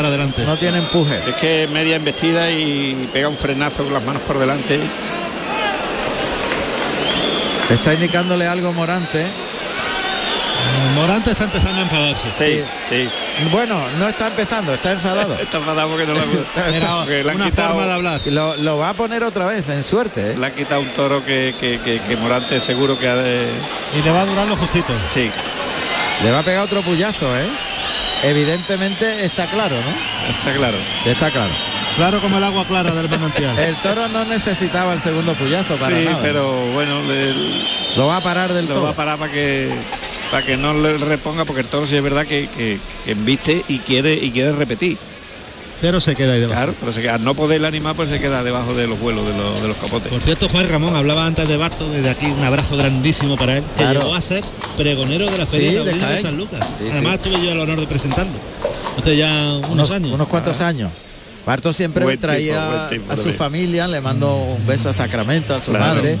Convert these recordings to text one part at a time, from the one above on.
para adelante. No tiene empuje. Es que media embestida y pega un frenazo con las manos por delante. Está indicándole algo Morante. Morante está empezando a enfadarse. Sí, sí. Bueno, no está empezando, está enfadado. Está enfadado porque no lo Era porque le han una quitado- forma de hablar. Lo, lo va a poner otra vez en suerte. ¿eh? Le han quitado un toro que, que, que- que Morante seguro que ha de... Y le va a durar lo justito. Sí, Le va a pegar otro puyazo, ¿eh? Evidentemente está claro, ¿no? está claro. Está claro. Claro como el agua clara del manantial. El toro no necesitaba el segundo puyazo para Sí, nada. pero bueno, le- Lo va a parar del lo todo. va a parar para que para que no le reponga porque el toro sí es verdad que, que, que embiste y quiere y quiere repetir. Pero se queda ahí debajo. Claro, pero se queda, al no poder animar pues se queda debajo de los vuelos de los, de los capotes. Por cierto, Juan Ramón hablaba antes de Barto, desde aquí un abrazo grandísimo para él, que Claro. llegó a ser pregonero de la Feria Sí, de de. San Lucas. Sí, Además tuve yo el honor de presentarlo. Hace ya unos, unos, años. unos cuantos años. Barto siempre Buen traía tipo a su también. familia, le mandó un beso a Sacramento, a su Claro. madre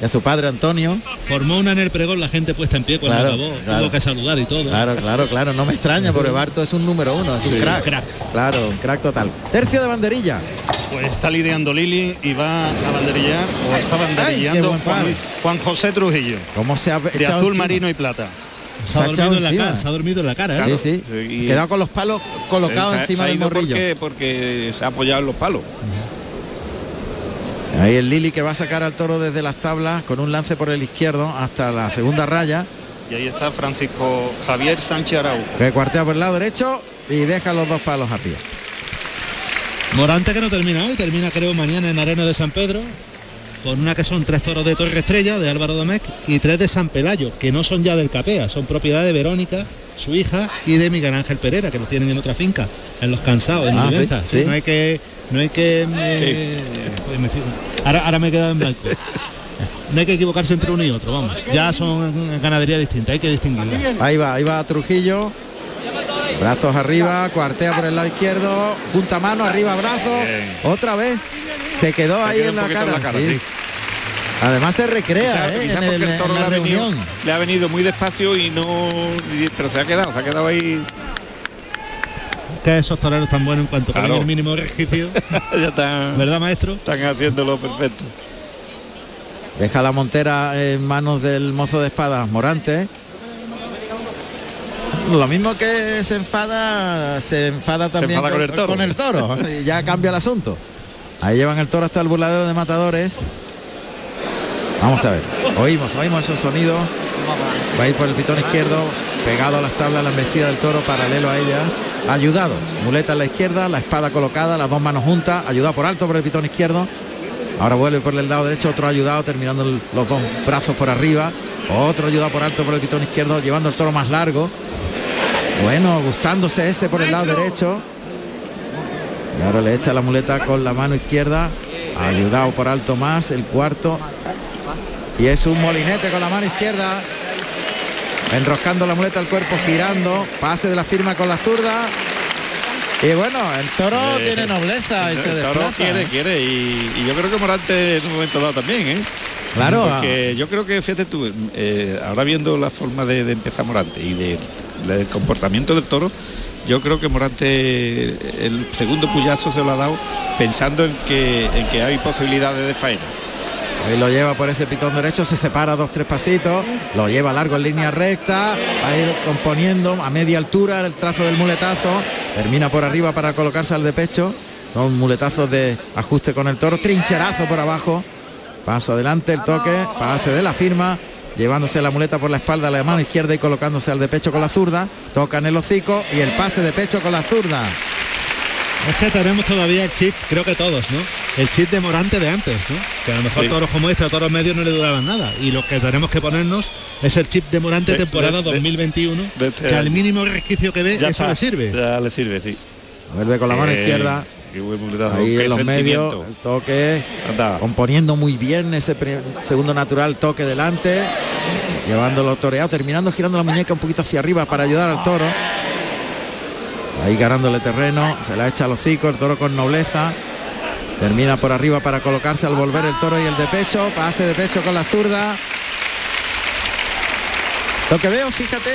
y a su padre Antonio. Formó una en el pregón, la gente puesta en pie cuando Claro, acabó. claro. Tuvo que saludar y todo. Claro, claro, claro, no me extraña porque Barto es un número uno, es un Sí, crack. crack. Claro, un crack total. Tercio de banderillas. Pues está lidiando Lili y va a banderillar o está banderillando Juan. Juan José Trujillo ¿Cómo se ha de azul encima? marino y plata. Se Se ha dormido en la cara, se ha dormido en la cara. ¿eh? Sí, sí. Sí, y- Quedado con los palos colocados Se ha- encima se ha del morrillo. Porque, porque se ha apoyado en los palos. Ahí el Lili que va a sacar al toro desde las tablas con un lance por el izquierdo hasta la segunda raya. Y ahí está Francisco Javier Sánchez Arau. Que cuartea por el lado derecho y deja los dos palos a pie. Morante que no termina hoy, termina creo mañana en Arena de San Pedro, con una que son tres toros de Torre Estrella, de Álvaro Domecq, y tres de San Pelayo, que no son ya del Capea, son propiedad de Verónica, su hija, y de Miguel Ángel Pereira, que los tienen en otra finca, en Los Cansados, en Ah, sí, sí. No hay que... No hay que eh, me- ahora, ahora me he quedado en blanco. No hay que equivocarse entre uno y otro, vamos. Ya son ganadería distinta, hay que distinguirla. Ahí va, ahí va Trujillo. Brazos arriba, cuartea por el lado izquierdo, junta mano, arriba brazos. Bien. Otra vez se quedó ahí en la cara. en la cara, sí. sí. Además se recrea Quizás- ¿eh? en, el- porque el en toro la le ha, venido, reunión. le ha venido muy despacio y no y- pero se ha quedado, se ha quedado ahí. Que esos toreros tan buenos en cuanto Claro. el mínimo resquicio, ya están, ¿verdad maestro? están haciéndolo perfecto. Deja la montera en manos del mozo de espadas Morante. Lo mismo que se enfada, se enfada también enfada con el toro. con el toro. y ya cambia el asunto. Ahí llevan el toro hasta el burladero de matadores. Vamos a ver. Oímos, oímos esos sonidos. Va a ir por el pitón izquierdo, pegado a las tablas, la embestida del toro, paralelo a ellas. Ayudados. Muleta en la izquierda, la espada colocada, las dos manos juntas, ayudado por alto por el pitón izquierdo. Ahora vuelve por el lado derecho, otro ayudado, terminando el- los dos brazos por arriba. Otro ayudado por alto por el pitón izquierdo, llevando el toro más largo. Bueno, gustándose ese por el lado derecho. Y ahora le echa la muleta con la mano izquierda. Ayudado por alto más, el cuarto. Y es un molinete con la mano izquierda. Enroscando la muleta al cuerpo, girando. Pase de la firma con la zurda. Y bueno, el toro Eh, tiene nobleza y se El toro desplaza. quiere, quiere y, y yo creo que Morante en un momento dado también, ¿eh? Claro. Porque yo creo que, fíjate tú, eh, ahora viendo la forma de, de empezar Morante y de- del comportamiento del toro, yo creo que Morante el segundo puyazo se lo ha dado pensando en que, en que hay posibilidades de faena. Ahí lo lleva por ese pitón derecho, se separa dos, tres pasitos, lo lleva largo en línea recta, va a ir componiendo a media altura el trazo del muletazo, termina por arriba para colocarse al de pecho, son muletazos de ajuste con el toro, trincherazo por abajo, paso adelante, el toque, pase de la firma, llevándose la muleta por la espalda la mano izquierda y colocándose al de pecho con la zurda, toca en el hocico y el pase de pecho con la zurda. Es que tenemos todavía el chip, creo que todos, ¿no? El chip de Morante de antes. Que a lo mejor Sí. toros como este, a toros medios no le duraban nada. Y lo que tenemos que ponernos es el chip de Morante De- temporada de- de- 2021, de este que al mínimo resquicio que ve, Ya eso está, le sirve. Ya le sirve, sí. Vuelve con la mano Eh, izquierda, qué buen muletazo, ahí qué en los medios, el toque. Anda. componiendo muy bien ese segundo natural toque delante, llevándolo toreado, terminando girando la muñeca un poquito hacia arriba para ayudar al toro. Ahí ganándole terreno, se la echa al hocico, el toro con nobleza. Termina por arriba para colocarse al volver el toro y el de pecho, pase de pecho con la zurda. Lo que veo, fíjate,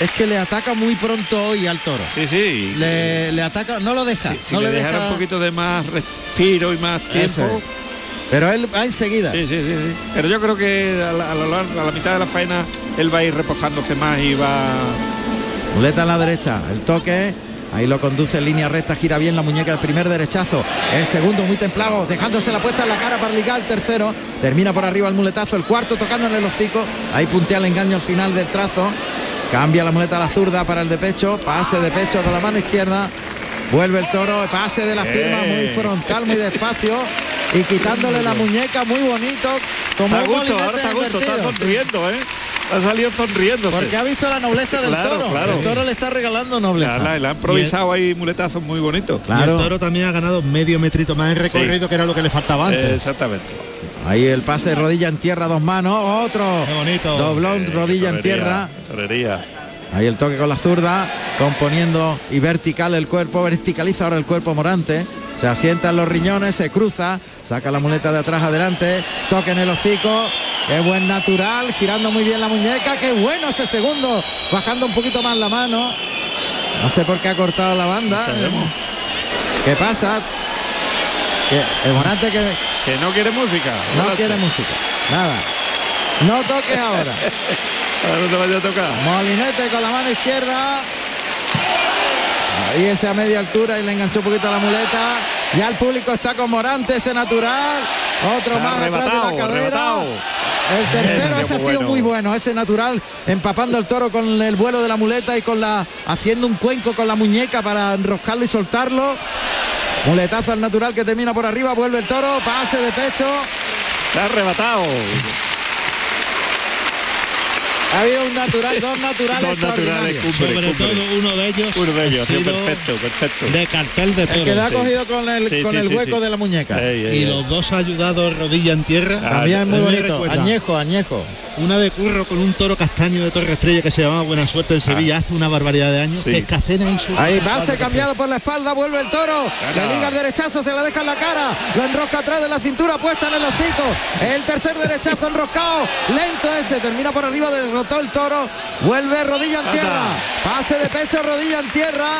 es que le ataca muy pronto hoy al toro. Sí, sí. Le, le ataca, no lo deja. Si, si no le, le deja. un poquito de más respiro y más tiempo. Pero él va enseguida. Sí, sí, sí, sí. Pero yo creo que a la, a a la mitad de la faena él va a ir reposándose más y va. Muleta en la derecha, el toque. Ahí lo conduce en línea recta, gira bien la muñeca, el primer derechazo, el segundo muy templado, dejándose la puesta en la cara para ligar el tercero, termina por arriba el muletazo, el cuarto tocándole el hocico, ahí puntea el engaño al final del trazo, cambia la muleta a la zurda para el de pecho, pase de pecho con la mano izquierda, vuelve el toro, pase de la firma muy frontal, muy despacio y quitándole la muñeca muy bonito, como Está a gusto, ahora está a gusto, está sonriendo, ¿eh? Ha salido sonriendo. Porque ha visto la nobleza del Claro, toro. claro. El toro le está regalando nobleza. le han improvisado ahí muletazos muy bonitos. Y el Claro. toro también ha ganado medio metrito más en recorrido, que era lo que le faltaba antes. Exactamente. Ahí el pase de rodilla en tierra, dos manos, otro. Qué bonito. Doblón, Eh, rodilla en tierra. Torería. Ahí el toque con la zurda, componiendo y vertical el cuerpo, verticaliza ahora el cuerpo Morante. Se asienta en los riñones, se cruza, saca la muleta de atrás adelante, toque en el hocico, qué buen natural, girando muy bien la muñeca, qué bueno ese segundo, bajando un poquito más la mano. No sé por qué ha cortado la banda. ¿Qué pasa? Que el Morante que Que no quiere música. no quiere música, nada. No toques ahora. Ahora no te vaya a tocar. Molinete con la mano izquierda. Ahí ese a media altura y le enganchó un poquito la muleta. Ya el público está con Morante, ese natural. Otro más atrás de la cadera. El tercero, ese ha sido bueno. muy bueno, ese natural, empapando el toro con el vuelo de la muleta y con la haciendo un cuenco con la muñeca para enroscarlo y soltarlo. Muletazo al natural que termina por arriba, vuelve el toro, pase de pecho. Se ha arrebatado. Ha habido un natural, dos naturales Dos naturales, Sobre todo uno de ellos. Uno de ellos, ha sí, sido perfecto, perfecto. De cartel de El que le ha toro. cogido con el, Sí, con sí, el sí, hueco sí. de la muñeca. Ey, ey, Y ey. los dos ayudados rodilla en tierra. Ah, También es muy bonito. Añejo, añejo. Una de curro con un toro castaño de Torre Estrella que se llamaba Buena Suerte en Sevilla hace una barbaridad de años. Sí. Que escacena y su Ahí pase cambiado por la espalda, vuelve el toro. Le liga el derechazo, se la deja en la cara. Lo enrosca atrás de la cintura, puesta en el hocico. El tercer derechazo enroscado. Lento ese, termina por arriba, derrotó el toro. Vuelve rodilla en tierra. Pase de pecho, rodilla en tierra.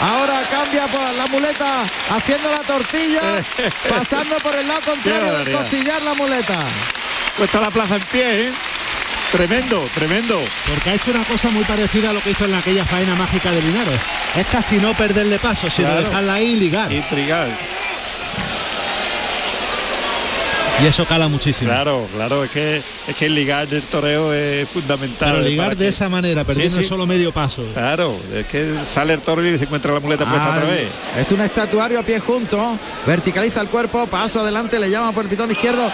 Ahora cambia por la muleta haciendo la tortilla, pasando por el lado contrario del barbaridad. costillar la muleta. Puesta la plaza en pie, ¿eh? Tremendo, tremendo. Porque ha hecho una cosa muy parecida a lo que hizo en aquella faena mágica de Linares. Es casi no perderle paso, sino Claro. dejarla ahí y ligar. Intrigar. Y eso cala muchísimo. Claro, claro, es que es que el ligar del toreo es fundamental. Pero ligar de que- esa manera, perdiendo Sí, sí. solo medio paso. Claro, es que sale el toro y se encuentra la muleta puesta otra vez. Es un estatuario a pie junto, verticaliza el cuerpo, paso adelante, le llama por el pitón izquierdo,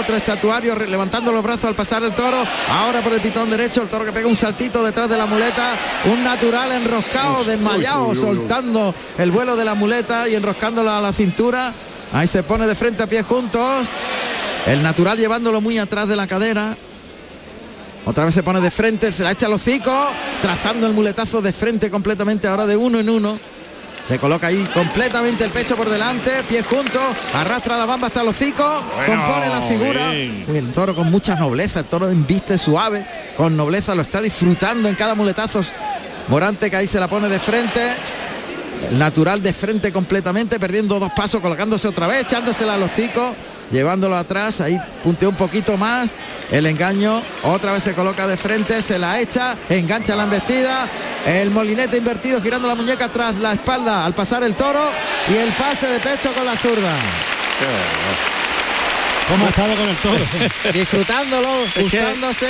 otro estatuario levantando los brazos al pasar el toro, ahora por el pitón derecho, el toro que pega un saltito detrás de la muleta, un natural enroscado, desmayado, soltando el vuelo de la muleta y enroscándola a la cintura, ahí se pone de frente a pie juntos, el natural llevándolo muy atrás de la cadera, otra vez se pone de frente, se la echa al hocico, trazando el muletazo de frente completamente ahora de uno en uno. Se coloca ahí completamente el pecho por delante, pies juntos, arrastra la bamba hasta el hocico, Bueno, compone la figura. bien. El toro con mucha nobleza, el toro en viste suave, con nobleza, lo está disfrutando en cada muletazo. Morante que ahí se la pone de frente. Natural de frente completamente, perdiendo dos pasos, colocándose otra vez, echándosela al hocico, llevándolo atrás, ahí punteó un poquito más, el engaño, otra vez se coloca de frente, se la echa, engancha la embestida, el molinete invertido girando la muñeca tras la espalda al pasar el toro y el pase de pecho con la zurda. ¿Cómo ha estado con el toro? Disfrutándolo, que- gustándose.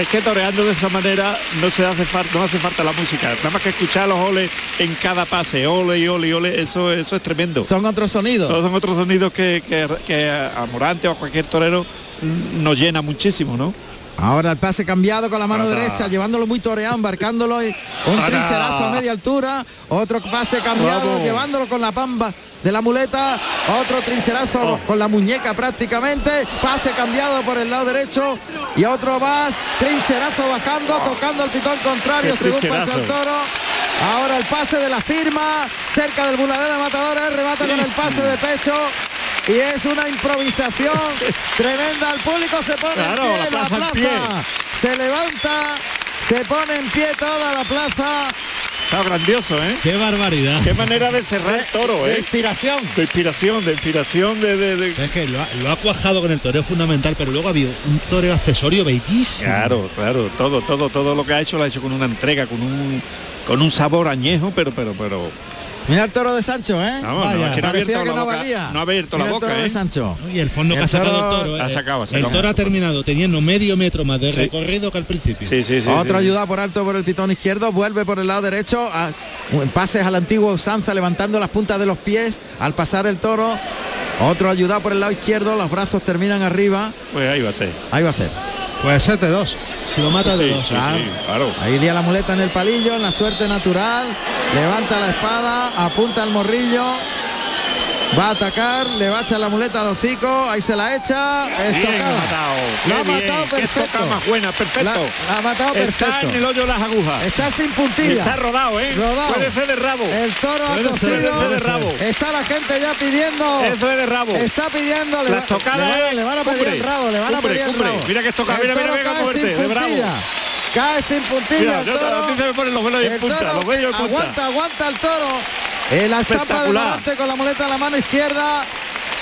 Es que toreando de esa manera no se hace falta, no hace falta la música. Nada más que escuchar los oles en cada pase, ole y ole y ole, eso, eso es tremendo. Son otros sonidos. Son otros sonidos que, que, que a Morante o a cualquier torero nos llena muchísimo, ¿no? Ahora el pase cambiado con la mano derecha, llevándolo muy toreado, embarcándolo y un trincherazo a media altura, otro pase cambiado, llevándolo con la pamba de la muleta, otro trincherazo Oh. con la muñeca prácticamente, pase cambiado por el lado derecho y otro más, trincherazo bajando, tocando el pitón contrario Qué según pasa el toro. Ahora el pase de la firma, cerca del buladero de matadores, remata con el pase de pecho. Y es una improvisación tremenda. El público se pone Claro, en pie la en la plaza en plaza. pie. Se levanta, Se pone en pie toda la plaza. Está grandioso, ¿eh? Qué barbaridad. Qué manera de cerrar el toro, de ¿eh? inspiración. De inspiración, de inspiración, de... de- de- Es que lo ha, lo ha cuajado con el toreo fundamental, pero luego ha habido un toreo accesorio bellísimo. Claro, claro, todo, todo, todo lo que ha hecho lo ha hecho con una entrega, con un con un sabor añejo, pero, pero, pero. Mira el toro de Sancho, ¿eh? Vamos, Vaya, no, es que no ha Parecía abierto que la no boca. valía. No ha abierto Mira la el boca, toro de ¿eh? Sancho. Y el fondo que El ha sacado toro el toro. ha eh, sacado, ha el sacado. toro ha terminado teniendo medio metro más de Sí. recorrido que al principio. Sí, sí, sí. Otro sí. ayuda por alto por el pitón izquierdo, vuelve por el lado derecho, a, pases a la antigua usanza levantando las puntas de los pies al pasar el toro. Otro ayuda por el lado izquierdo, los brazos terminan arriba. Pues ahí va a ser. Ahí va a ser. Pues ese de dos. Si lo mata de Sí, dos. sí, claro. sí, claro. Ahí lía la muleta en el palillo, en la suerte natural. Levanta la espada, apunta al morrillo. Va a atacar, le va a echar la muleta al hocico, ahí se la echa, estocada. matado. La qué ha bien, matado qué perfecto. estocada más buena, perfecto. La, la ha matado Está perfecto. en el hoyo de las agujas. Está sin puntilla. está rodado, ¿eh? Rodado. Puede ser de rabo. El toro ha cosido. de rabo. Está la gente ya pidiendo. Eso es de rabo. Está pidiendo. Le, La estocada le, van- es le van a pedir cumbre, el rabo. Le van a cumbre, pedir el rabo. Mira que estocada, mira, mira, muerte, sin de bravo. Cae sin puntilla Mira, el yo- toro. se me ponen los velos en punta, los aguanta, aguanta el toro. Eh, la estampa de. Morante con la muleta en la mano izquierda.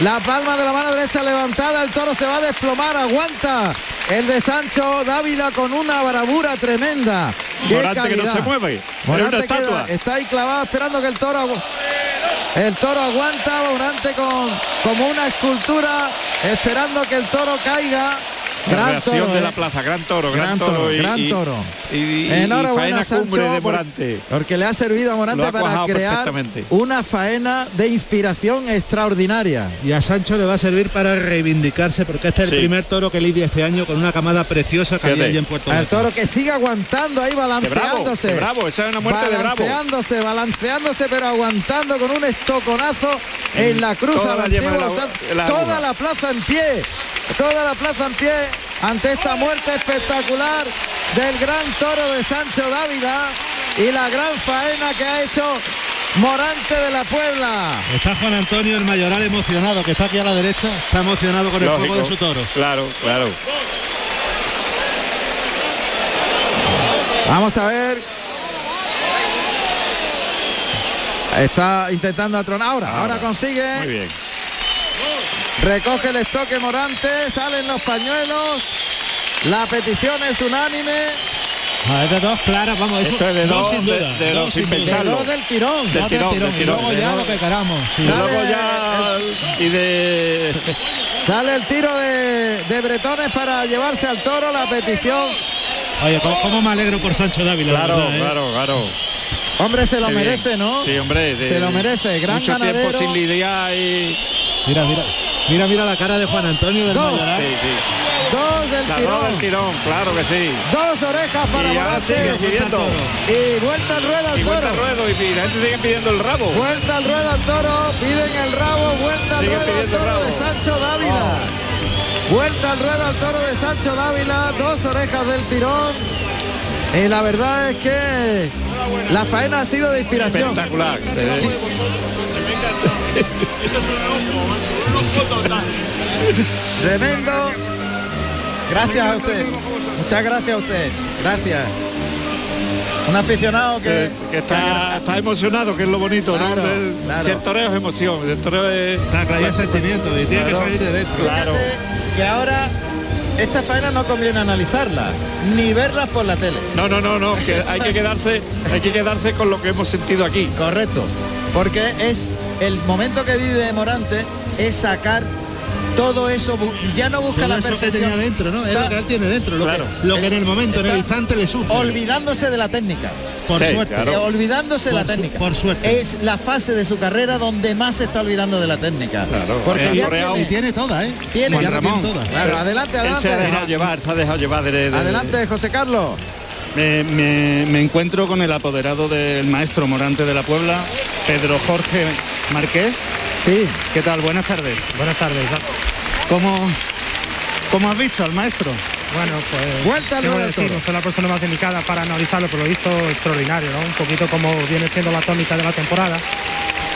La palma de la mano derecha levantada. El toro se va a desplomar. Aguanta. El de Sancho Dávila con una bravura tremenda. Qué Morante que no calidad. se mueve. Es Morante queda- estatua. está ahí clavado esperando que el toro el toro aguanta Morante con como una escultura esperando que el toro caiga gran toro, de ¿eh? la plaza, gran toro, Gran gran, toro, gran y- toro. Y, y- y Enhorabuena faena Sancho cumbre de por- Morante. porque le ha servido a Morante para crear una faena de inspiración extraordinaria. Y a Sancho le va a servir para reivindicarse porque este es el primer toro que lidia este año con una camada preciosa que Fíjate. había allí en Puerto El Rico. toro que sigue aguantando ahí De bravo, balanceándose. de bravo, esa es una muerte de bravo. balanceándose, balanceándose, pero aguantando con un estoconazo en la cruz Toda a la la la- Toda la plaza en pie, toda la plaza en pie ante esta muerte espectacular del gran toro de Sancho Dávila y la gran faena que ha hecho Morante de la Puebla. Está Juan Antonio el Mayoral emocionado, que está aquí a la derecha, está emocionado con el juego de su toro. Claro, claro. Vamos a ver. Está intentando atronar. Ahora, ahora, Muy consigue. bien. Recoge el estoque Morante. Salen los pañuelos. La petición es unánime. Ah, es de dos claras, vamos, eso, Esto es de dos, sin de- duda, de dos dos sin duda. pensar. Pensarlo. Dos del tirón. Del tirón, tirón, del y tirón. luego ya lo que queramos. sí. Y Sale luego ya y de Sale el tiro de, de Bretones para llevarse al toro. La petición. Oye, ¿cómo, cómo me alegro por Sancho Dávila? la claro, verdad, ¿eh? claro, claro. Hombre, se lo Qué bien. merece, ¿no? Sí, hombre. de- Se lo merece. Gran mucho ganadero. tiempo sin lidiar y Mira, mira, mira, mira la cara de Juan Antonio del Dos. Mayoral. sí, sí. Dos del tirón. del tirón, claro que sí. Dos orejas para Morante. sigue pidiendo. Y vuelta al ruedo al Y vuelta toro. al ruedo y la gente sigue pidiendo el rabo. Vuelta al ruedo al toro, piden el rabo, vuelta al Sigue ruedo al toro de. Oh. Sancho Dávila. Vuelta al ruedo al toro de Sancho Dávila, dos orejas del tirón. Y la verdad es que la faena ha sido de inspiración. Espectacular. Tremendo. Gracias a usted. Muchas gracias a usted. Gracias. Un aficionado que, Que, que está, está emocionado, que es lo bonito, Claro, ¿no? De- claro. Si el toreo es emoción, el toreo es... Está claro, sentimiento y tiene Claro. que salir de dentro. Fíjate que ahora esta faena no conviene analizarla, ni verlas por la tele. No, no, no, no, que hay que quedarse, hay que quedarse con lo que hemos sentido aquí. Correcto. Porque es el momento que vive Morante es sacar todo eso, ya no busca Todo la eso que perfección. tenía dentro, ¿no? Es Está lo que él tiene dentro, lo, Claro. que, lo que en el momento, en el instante le sufre. olvidándose de la técnica. Por Sí, suerte. claro. Eh, olvidándose de la técnica. por suerte. Es la fase de su carrera donde más se está olvidando de la técnica. Claro. Porque Eh, ya toreado. Y tiene, tiene toda, ¿eh? Tiene. Ya Ramón. toda. Claro, adelante, Él se ha adelante. dejado llevar, se ha dejado llevar de, de- de- Adelante, José Carlos. Me, me- me encuentro con el apoderado del maestro Morante de la Puebla, Pedro Jorge Marqués. Sí, ¿Qué tal? Buenas tardes. Buenas tardes. ¿Cómo, cómo has visto al maestro? Bueno, pues Vuelta al. No soy la persona más indicada para analizarlo, pero lo he visto extraordinario, ¿no? Un poquito como viene siendo la tónica de la temporada,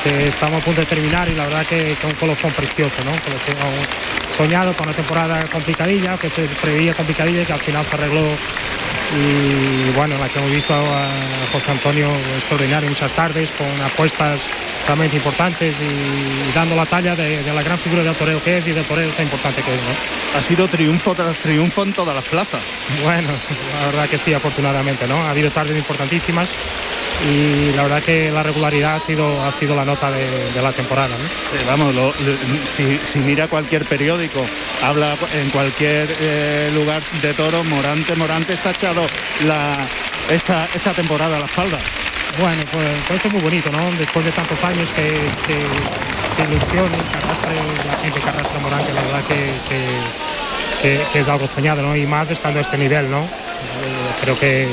que estamos a punto de terminar y la verdad que, que un colofón precioso, ¿no? Un colofón soñado con una temporada complicadilla, que se preveía complicadilla y que al final se arregló y bueno, la que hemos visto a José Antonio extraordinario muchas tardes con apuestas realmente importantes y, dando la talla de, la gran figura del toreo que es y del toreo tan importante que es. Ha sido triunfo tras triunfo en todas las plazas. Bueno, la verdad que sí, afortunadamente, ¿no? Ha habido tardes importantísimas y la verdad que la regularidad ha sido, ha sido la nota de, la temporada. vamos, si, mira cualquier periódico, habla en cualquier eh, lugar de toros, Morante, Morante se ha echado la, esta, esta temporada a la espalda. Bueno, pues, pues eso es muy bonito, ¿no? Después de tantos años que, que, que ilusión, que arrastre la gente que arrastra Morante, la verdad que, que, es algo soñado, ¿no? Y más estando a este nivel, ¿no? Creo que,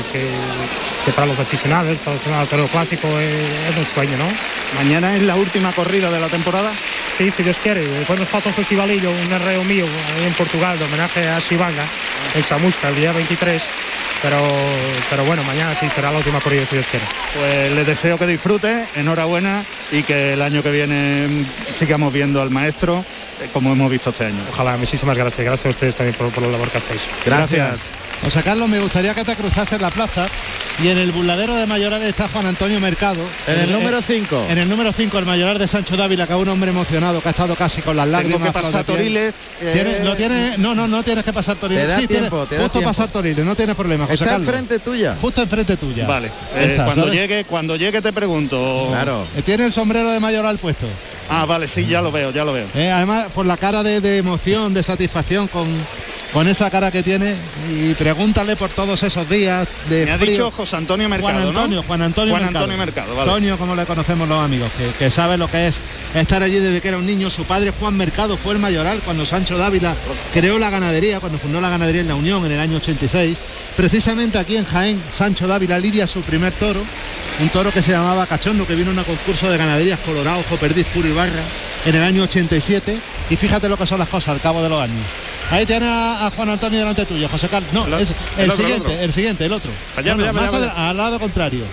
para los aficionados, para los aficionados clásico es, un sueño, ¿no? Mañana es la última corrida de la temporada. Sí, si Dios quiere. Después nos falta un festivalillo, un arreo mío en Portugal de homenaje a Shibanga, en Samusca, el día 23 pero, pero bueno, mañana sí será la última corrida si Dios quiere. Pues les deseo que disfrute, enhorabuena y que el año que viene sigamos viendo al maestro eh, como hemos visto este año. Ojalá, muchísimas gracias. Gracias a ustedes también por, la labor que hacéis. Gracias. O sea, Carlos, me gustaría que te cruzase en la plaza y en el burladero de Mayoral está Juan Antonio Mercado. En el, número 5. En el número 5, el Mayoral de Sancho Dávila, que es un hombre emocionado, que ha estado casi con las lágrimas. que pasar Toriles. Eh, no, tiene, no, no, no tienes que pasar Toriles. Te da tiempo, te da justo pasar Toriles, no tienes problema. José está enfrente tuya. Justo enfrente tuya. Vale. Eh, cuando llegue, cuando llegue te pregunto. Claro. Eh, tiene el sombrero de Mayoral puesto. Ah, vale, sí, ya lo veo, ya lo veo. además, por la cara de emoción, de satisfacción con con esa cara que tiene y pregúntale por todos esos días de Me ha dicho José Antonio Mercado, Juan Antonio, Juan Antonio Juan Mercado. Antonio Mercado, vale. Antonio, como le conocemos los amigos, que, sabe lo que es estar allí desde que era un niño. Su padre Juan Mercado fue el mayoral cuando Sancho Dávila creó la ganadería, cuando fundó la ganadería en la Unión en el año 86. Precisamente aquí en Jaén, Sancho Dávila lidia su primer toro, un toro que se llamaba Cachondo, que vino a un concurso de ganaderías Colorado, Perdiz, Puro y Barra en el año 87. Y fíjate lo que son las cosas al cabo de los años. Ahí tiene a, Juan Antonio delante tuyo, José Carlos. No, el, siguiente, el, siguiente, el otro. Allá, más al, lado contrario.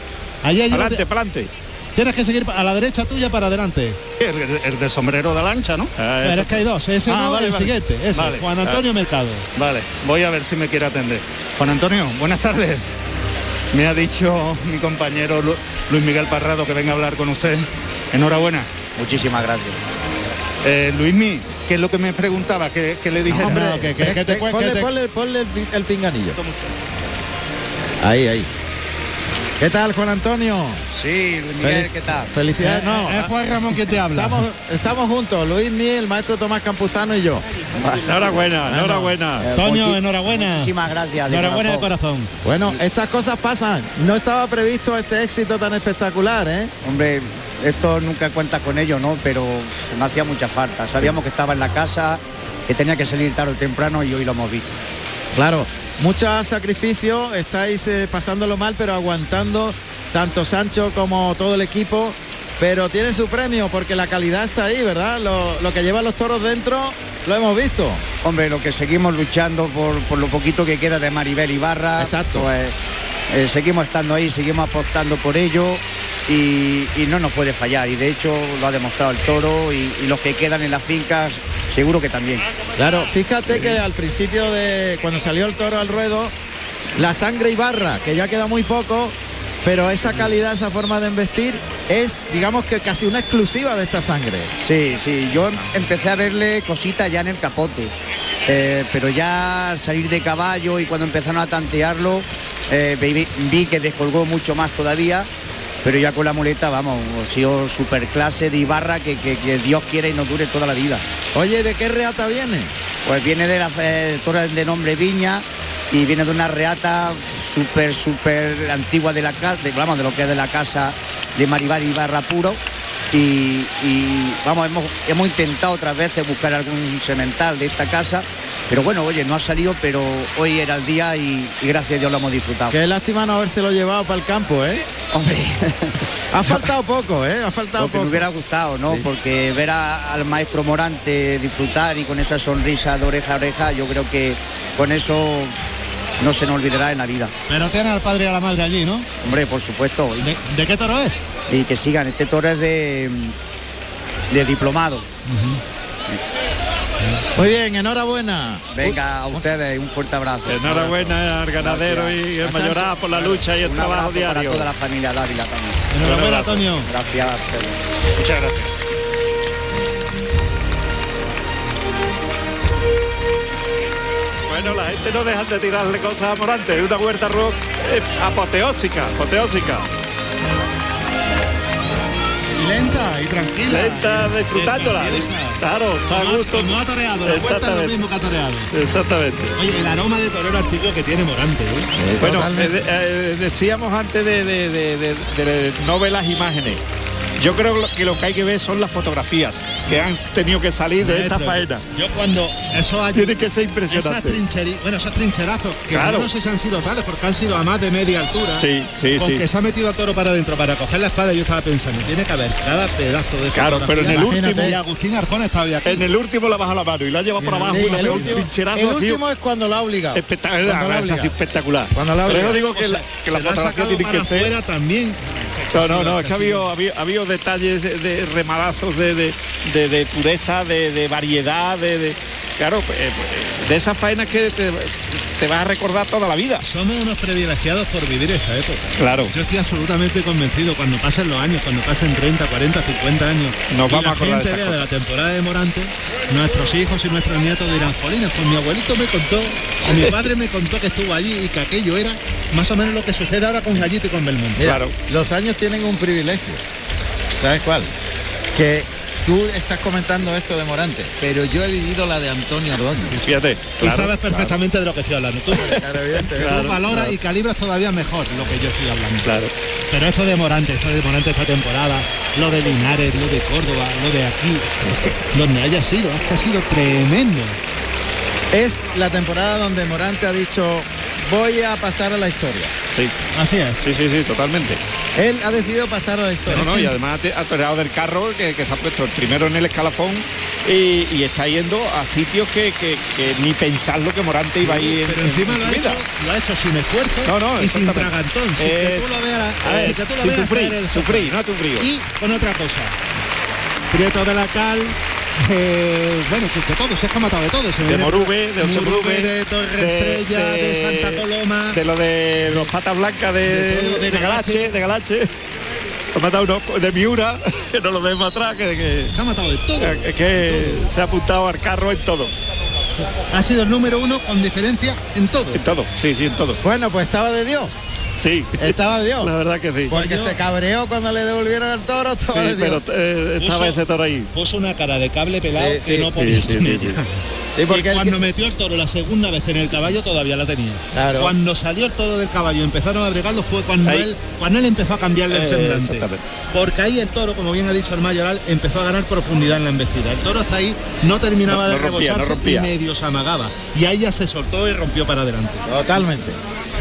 Allí hay adelante, adelante. Tienes que seguir a la derecha tuya para adelante. El, de sombrero de lancha, ¿no? Ah, Pero es que hay dos, ese ah, no, el siguiente, ese, Juan Antonio Mercado. Vale, voy a ver si me quiere atender. Juan Antonio, buenas tardes. Me ha dicho mi compañero Luis Miguel Parrado que venga a hablar con usted. Enhorabuena. Muchísimas gracias. Eh, Luismi, ¿qué es lo que me preguntaba? Que, le dije? hombre, que, te, ponle, ponle, el, pinganillo. Ahí, ahí. ¿Qué tal, Juan Antonio? Sí, Miguel, ¿qué tal? Felicidades, no. Es Juan Ramón quien te habla. Estamos, estamos juntos, Luis Miguel, el maestro Tomás Campuzano y yo. Enhorabuena, enhorabuena. Eh, Toño, enhorabuena. Muchísimas gracias. enhorabuena de corazón. Bueno, estas cosas pasan. No estaba previsto este éxito tan espectacular, ¿eh? Hombre, esto nunca cuenta con ello, ¿no? Pero me hacía mucha falta. Sabíamos que estaba en la casa, que tenía que salir tarde o temprano y hoy lo hemos visto. Claro, mucho sacrificio, estáis eh, pasándolo mal, pero aguantando tanto Sancho como todo el equipo. Pero tiene su premio porque la calidad está ahí, ¿verdad? Lo, que llevan los toros dentro lo hemos visto. Hombre, lo que seguimos luchando por, lo poquito que queda de Maribel Ibarra. Exacto. Pues, eh, seguimos estando ahí, seguimos apostando por ello y, no nos puede fallar. Y de hecho lo ha demostrado el toro y, los que quedan en las fincas seguro que también. Claro, fíjate que al principio de cuando salió el toro al ruedo, la sangre y barra, que ya queda muy poco, pero esa calidad, esa forma de investir es, digamos que casi una exclusiva de esta sangre. Sí, sí, yo empecé a verle cositas ya en el capote, eh, pero ya salir de caballo y cuando empezaron a tantearlo, eh, vi, que descolgó mucho más todavía pero ya con la muleta, vamos, ha sido super clase de Ibarra que, Dios quiere y nos dure toda la vida. Oye, ¿de qué reata viene? Pues viene de la eh, torre de nombre Viña y viene de una reata súper, súper antigua de la casa, de, vamos, de lo que es de la casa de Maribal Ibarra puro. Y, vamos, hemos, hemos intentado otras veces buscar algún semental de esta casa pero bueno, oye, no ha salido, pero hoy era el día y, gracias a Dios lo hemos disfrutado. Qué lástima no habérselo llevado para el campo, ¿eh? Hombre. ha faltado poco, ¿eh? Ha faltado Porque me hubiera gustado, ¿no? Porque ver al maestro Morante disfrutar y con esa sonrisa de oreja a oreja, yo creo que con eso no se nos olvidará en la vida. Pero tiene al padre y a la madre allí, ¿no? Hombre, por supuesto. ¿De, qué toro es? Y que sigan, este toro es de, de diplomado. Muy bien, enhorabuena. Venga, a ustedes un fuerte abrazo. Enhorabuena al ganadero y el mayorazgo por la lucha y el Un trabajo abrazo para diario. toda la familia Dávila también. Enhorabuena, Antonio. Gracias a ustedes. Muchas gracias. Bueno, la gente no deja de tirarle cosas a Morante, es una huerta rock eh, apoteósica, apoteósica. Y lenta y tranquila. Lenta, Y- disfrutándola. tranquila. Claro, está a Como ha- gusto. Como ha toreado, la vuelta es lo Exactamente. mismo que ha toreado. Exactamente. Oye, el aroma de torero antiguo que tiene Morante, ¿eh? Bueno, eh, eh, decíamos antes de, de, de, de- de no ver las imágenes. Yo creo que lo que hay que ver son las fotografías que han tenido que salir de esta faena. Yo cuando eso ha Tiene que ser esas impresionante. trincheri- bueno, esos trincherazos, que Claro. yo no sé si han sido tales porque han sido a más de media altura. Sí, sí, con sí. que se ha metido al toro para adentro para coger la espada, yo estaba pensando, tiene que haber cada pedazo de Claro, pero en el último- y Agustín Arjona estaba aquí. En el último la baja la mano y la lleva por abajo Sí, una el un último, el último es cuando espectacular, la obliga. así espectacular. Cuando la Por eso obliga. digo O que, sea, la, que la la fotografía tiene que ser también. No, no, no, es que ha habido, ha habido, ha habido detalles de, de de, de, de- pureza, de, variedad, de- claro, pues, eh, de esas faenas que te, te vas a recordar toda la vida. Somos unos privilegiados por vivir esta época. Claro. Yo estoy absolutamente convencido, cuando pasen los años, cuando pasen 30, 40, 50 años, Nos y vamos la a acordar de gente vea de la temporada de Morante, nuestros hijos y nuestros nietos dirán, Jolines, pues mi abuelito me contó, o mi padre me contó que estuvo allí y que aquello era más o menos lo que sucede ahora con Gallito y con Belmonte. Claro. los años tienen un privilegio. ¿Sabes cuál? Que tú estás comentando esto de Morante, pero yo he vivido la de Antonio Ordóñez. Fíjate. y claro, sabes perfectamente de lo que estoy hablando. Tú, Claro, tú valoras y calibras todavía mejor lo que yo estoy hablando. Claro. Pero esto de Morante, esto de Morante esta temporada, lo de Linares, lo de Córdoba, lo de aquí, donde haya sido, es que ha sido tremendo. Es la temporada donde Morante ha dicho, voy a pasar a la historia. Sí, Así es. sí, sí, sí, totalmente. Él ha decidido pasar a la historia. No, no, y además ha toreado del carro que, que se ha puesto el primero en el escalafón y, y está yendo a sitios que, que- que ni pensarlo que Morante iba a ir Pero en- encima en lo ha, hecho, lo ha hecho sin esfuerzo No, no, y sin tragantón. Sin que tú lo veas, a ver, sin que tú lo veas el sofá. no sufrir. Y con otra cosa. Prieto de la Cal, eh, bueno, que de todos, que ha matado de todos. Se de Morube, de Oso Morube, Morube, de Torre Estrella, de, Santa Coloma. de lo de los patas blancas de, De todo, de de Galache, de Galache. Ha matado uno de Miura, que no lo demos atrás, que, ha matado de todo. que- que se ha apuntado al carro en todo, Ha sido el número uno con diferencia en todo. en todo, sí, sí, en todo. Bueno, pues estaba de Dios. Sí, Estaba de Dios. la verdad que sí. Porque yo- se cabreó cuando le devolvieron el toro, estaba Sí, de pero Dios. eh, estaba Puso- ese toro ahí. Puso una cara de cable pelado Sí, que no podía sí, sí, con sí. ella. Sí, porque y cuando metió el toro la segunda vez en el caballo todavía la tenía. Claro. Cuando salió el toro del caballo y empezaron a bregarlo fue cuando Ahí. él cuando él empezó a cambiarle el Eh, semblante. exactamente. Porque ahí el toro, como bien ha dicho el mayoral, empezó a ganar profundidad en la embestida. El toro hasta ahí no terminaba No- de no rompía, no rebosarse rompía. y medio se amagaba. Y ahí ya se soltó y rompió para adelante. Totalmente.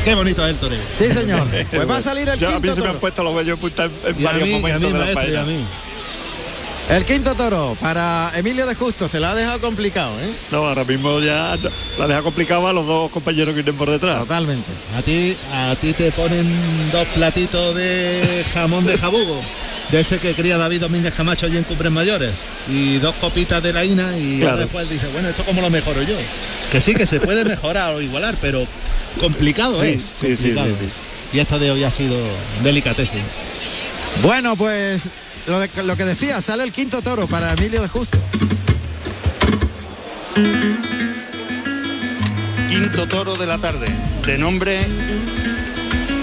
Qué bonito es el toreo. Sí, señor. Pues va a salir el Yo, a mí quinto se me han toro. puesto los vellos en, en varios mí, momentos mí, de la. El quinto toro para Emilio de Justo. Se lo ha dejado complicado, ¿eh? No, ahora mismo ya la deja complicada a los dos compañeros que vienen por detrás. Totalmente. A ti, a ti te ponen dos platitos de jamón de jabugo, de ese que cría David Domínguez Camacho allí en Cumbres Mayores, y dos copitas de la INA y Claro. después dice, bueno, ¿esto cómo lo mejoro yo? Que sí, que se puede mejorar o igualar, pero complicado Sí, es. sí, sí, complicado sí, es. sí. Y esto de hoy ha sido delicatessen. Bueno, pues lo, de- lo que decía, sale el quinto toro para Emilio de Justo. Quinto toro de la tarde, de nombre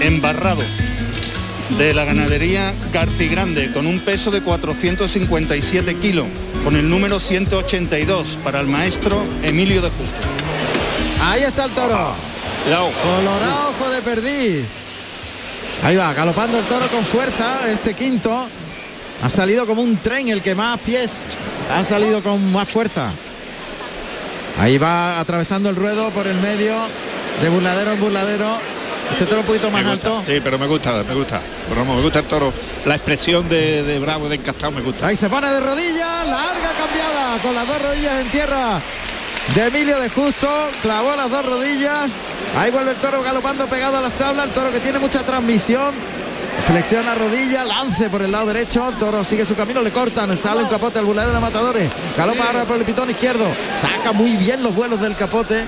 Embarrado, de la ganadería Garcigrande, con un peso de 457 kilos, con el número 182 para el maestro Emilio de Justo. Ahí está el toro. Cuidado. Colorado ojo de perdiz. Ahí va, galopando el toro con fuerza. Este quinto ha salido como un tren, el que más pies ha salido con más fuerza. Ahí va atravesando el ruedo por el medio, de burladero en burladero. Este toro un poquito más gusta, alto. Sí, pero me gusta, me gusta. Pero me gusta el toro. La expresión de, de bravo, de encastado, me gusta. Ahí se pone de rodillas, larga cambiada, con las dos rodillas en tierra de Emilio de Justo, clavó las dos rodillas, ahí vuelve el toro galopando pegado a las tablas, el toro que tiene mucha transmisión, Flexiona rodilla, lance por el lado derecho, el toro sigue su camino, le cortan, sale un capote al buladero de matadores, galopa ahora por el pitón izquierdo, saca muy bien los vuelos del capote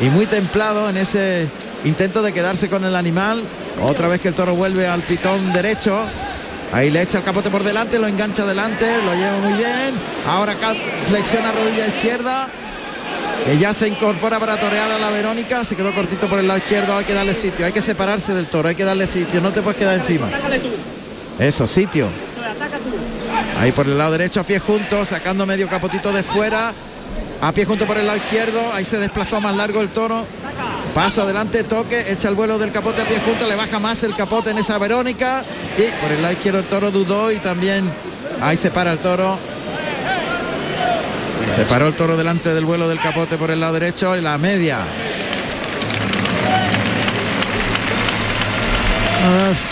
y muy templado en ese intento de quedarse con el animal. Otra vez que el toro vuelve al pitón derecho. Ahí le echa el capote por delante, lo engancha adelante, lo lleva muy bien. Ahora flexiona rodilla izquierda. Ya se incorpora para torear a la Verónica, se quedó cortito por el lado izquierdo, hay que darle sitio, hay que separarse del toro, hay que darle sitio, no te puedes quedar encima. Eso, sitio. Ahí por el lado derecho a pie juntos, sacando medio capotito de fuera. A pie junto por el lado izquierdo, ahí se desplazó más largo el toro. Paso adelante, toque, echa el vuelo del capote a pie junto, le baja más el capote en esa Verónica. Y por el lado izquierdo el toro dudó y también ahí se para el toro. Se paró el toro delante del vuelo del capote por el lado derecho y la media.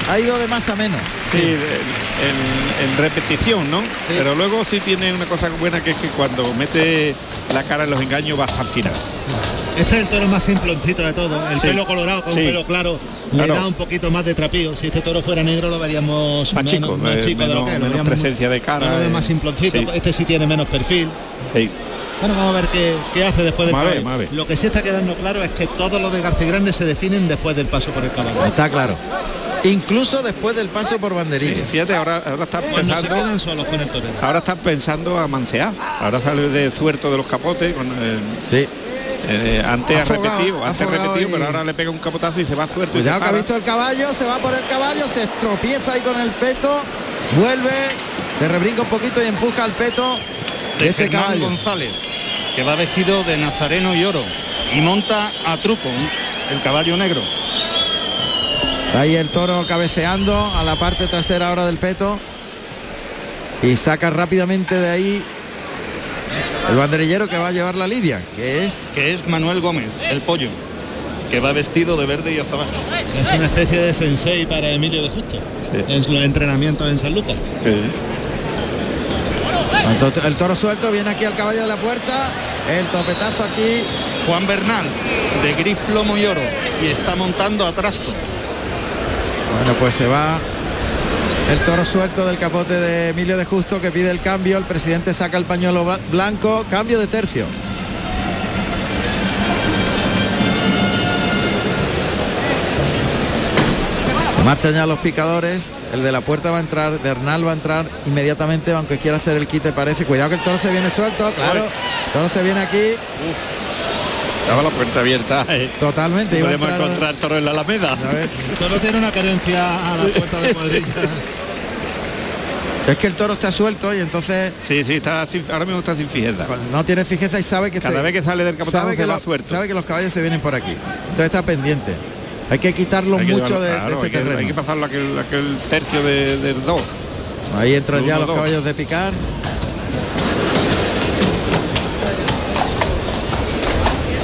ha ido de más a menos. Sí, en, repetición, ¿no? Pero luego sí tiene una cosa buena que es que cuando mete la cara en los engaños va hasta el final. Este es el toro más simploncito de todo. El pelo colorado con pelo claro le da un poquito más de trapío. Si este toro fuera negro lo veríamos más chico, más eh, chico de lo que menos presencia de cara. Lo más simploncito. Este sí tiene menos perfil. Bueno, vamos a ver qué, hace después del caballo. Lo que sí está quedando claro es que todos los de García Grande se definen después del paso por el caballo. Está claro. Incluso después del paso por banderilla. fíjate, ahora, ahora están pensando. solos con el torero. Ahora están pensando a mancear. Ahora sale de suerto de los capotes. Con el, sí. Eh, antes ha repetido, antes repetido, pero ahora le pega un capotazo y se va suelto. Cuidado que ha visto el caballo, se va por el caballo, se estropieza ahí con el peto, vuelve, se rebrinca un poquito y empuja al peto de, este caballo. González, que va vestido de nazareno y oro y monta a truco el caballo negro. Ahí el toro cabeceando a la parte trasera ahora del peto y saca rápidamente de ahí el banderillero que va a llevar la lidia, que es... Que es Manuel Gómez, el pollo, que va vestido de verde y azabache. Es una especie de sensei para Emilio de Justo, en los entrenamientos en San Lucas. El toro suelto viene aquí al caballo de la puerta, el topetazo aquí. Juan Bernal, de gris plomo y oro, y está montando a trasto. Bueno, pues se va el toro suelto del capote de Emilio de Justo que pide el cambio. El presidente saca el pañuelo blanco. Cambio de tercio. Se marchan ya los picadores. El de la puerta va a entrar. Bernal va a entrar inmediatamente, aunque quiera hacer el quite, parece. Cuidado que el toro se viene suelto. Claro. El toro se viene aquí. Estaba la puerta abierta. Eh. Totalmente. Podemos encontrar toro en la Alameda. Toro tiene una carencia a la puerta de cuadrilla. Es que el toro está suelto y entonces. Sí, sí, está ahora mismo está sin fijeza. No tiene fijeza y sabe que cada vez que sale del capotazo sabe que va suelto. Sabe que los caballos se vienen por aquí. Entonces está pendiente. Hay que quitarlo mucho de, ese terreno. hay que pasarlo aquel, aquel tercio del 2. Ahí entran ya los caballos de picar.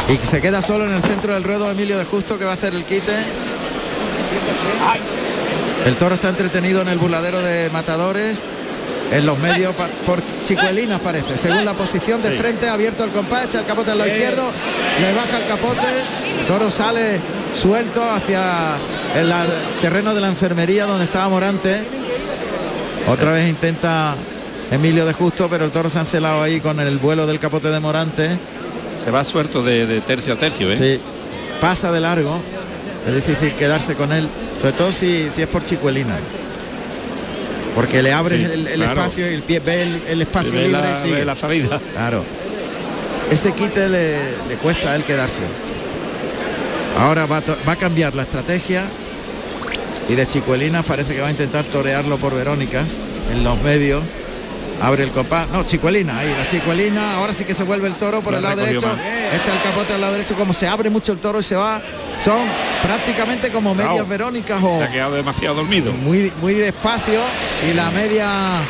Y se queda solo en el centro del ruedo Emilio de Justo que va a hacer el quite. El toro está entretenido en el burladero de matadores. En los medios por chicuelinas parece. Según la posición de frente, abierto el compás, echa el capote al lado izquierdo, le baja el capote, el toro sale suelto hacia el terreno de la enfermería donde estaba Morante. Otra vez intenta Emilio de Justo, pero el toro se ha encelado ahí con el vuelo del capote de Morante. Se va suelto de, tercio a tercio, ¿eh? Sí, pasa de largo. Es difícil quedarse con él, sobre todo si, si es por chicuelina. Porque le abre el, espacio y el pie ve el, espacio libre la, y la salida. Claro. Ese quite le, cuesta a él quedarse. Ahora va, va a cambiar la estrategia y de Chicuelina parece que va a intentar torearlo por Verónicas en los medios abre el compás, no, Chicuelina, ahí la Chicuelina, ahora sí que se vuelve el toro por el lado derecho, echa el capote al lado derecho, como se abre mucho el toro y se va, son prácticamente como medias verónicas o... Se ha quedado demasiado dormido. Muy, muy despacio y la media